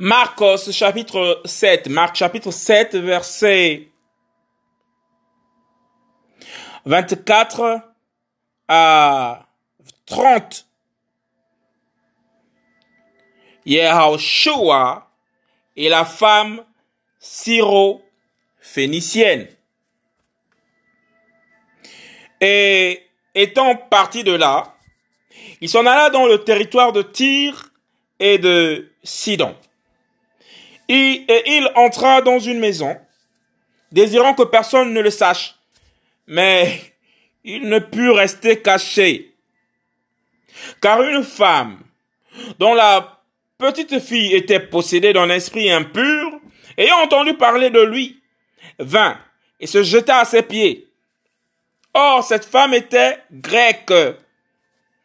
Marcos chapitre 7, Marc chapitre 7 verset 24 à 30. Yehoshua et la femme syro-phénicienne. Et étant parti de là, il s'en alla dans le territoire de Tyr et de Sidon. Et, il entra dans une maison, désirant que personne ne le sache. Mais il ne put rester caché. Car une femme, dont la petite fille était possédée d'un esprit impur, ayant entendu parler de lui, vint et se jeta à ses pieds. Or, cette femme était grecque,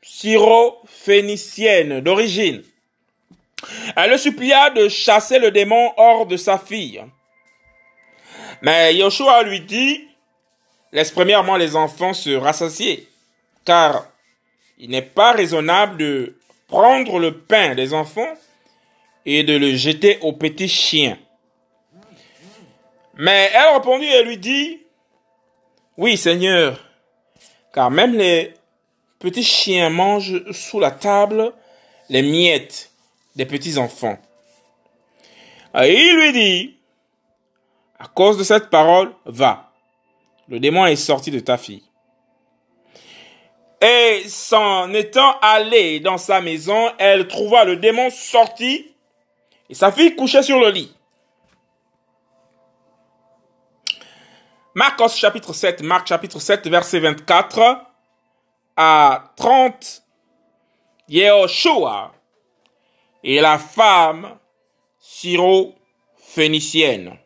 syro-phénicienne d'origine. Elle le supplia de chasser le démon hors de sa fille. Mais Yoshua lui dit, laisse premièrement les enfants se rassasier, car il n'est pas raisonnable de prendre le pain des enfants et de le jeter aux petits chiens. Mais elle répondit et lui dit, oui Seigneur, car même les petits chiens mangent sous la table les miettes des petits-enfants. Et il lui dit, à cause de cette parole, va. Le démon est sorti de ta fille. Et s'en étant allé dans sa maison, elle trouva le démon sorti et sa fille couchait sur le lit. Marcos chapitre 7, Marc chapitre 7, verset 24 à 30. Yehoshua et la femme syro-phénicienne.